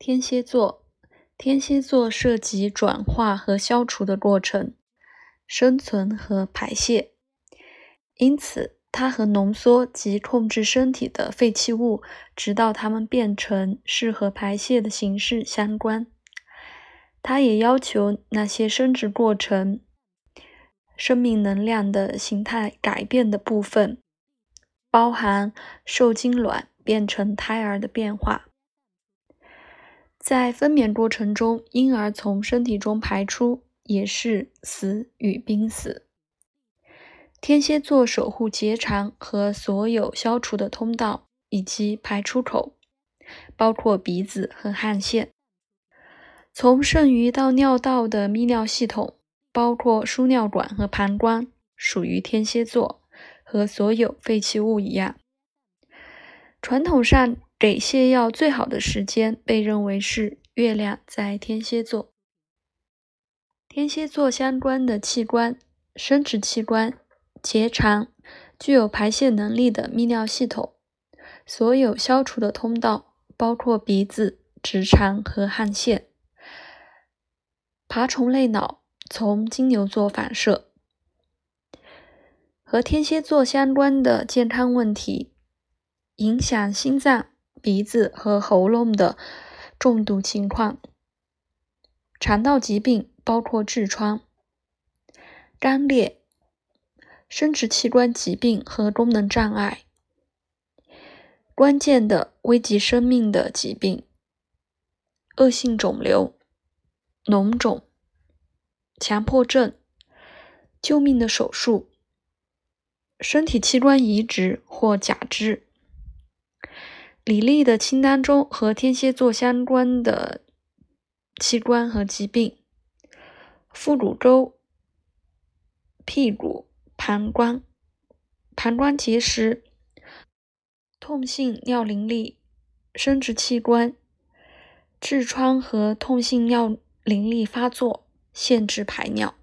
天蝎座，天蝎座涉及转化和消除的过程，生存和排泄，因此它和浓缩及控制身体的废弃物，直到它们变成适合排泄的形式相关。它也要求那些生殖过程、生命能量的形态改变的部分，包含受精卵变成胎儿的变化。在分娩过程中，婴儿从身体中排出，也是死与濒死。天蝎座守护结肠和所有消除的通道以及排出口，包括鼻子和汗腺。从肾盂到尿道的泌尿系统，包括输尿管和膀胱，属于天蝎座，和所有废弃物一样。传统上。给泻药最好的时间被认为是月亮在天蝎座。天蝎座相关的器官：生殖器官、结肠、具有排泄能力的泌尿系统、所有消除的通道，包括鼻子、直肠和汗腺。爬虫类脑从金牛座反射。和天蝎座相关的健康问题，影响心脏。鼻子和喉咙的中毒情况，肠道疾病包括痔疮、肛裂、生殖器官疾病和功能障碍，关键的危及生命的疾病，恶性肿瘤、脓肿、强迫症、救命的手术、身体器官移植或假肢。李丽的清单中和天蝎座相关的器官和疾病：腹股沟、屁股、膀胱、膀胱结石、痛性尿淋漓、生殖器官、痔疮和痛性尿淋漓发作，限制排尿。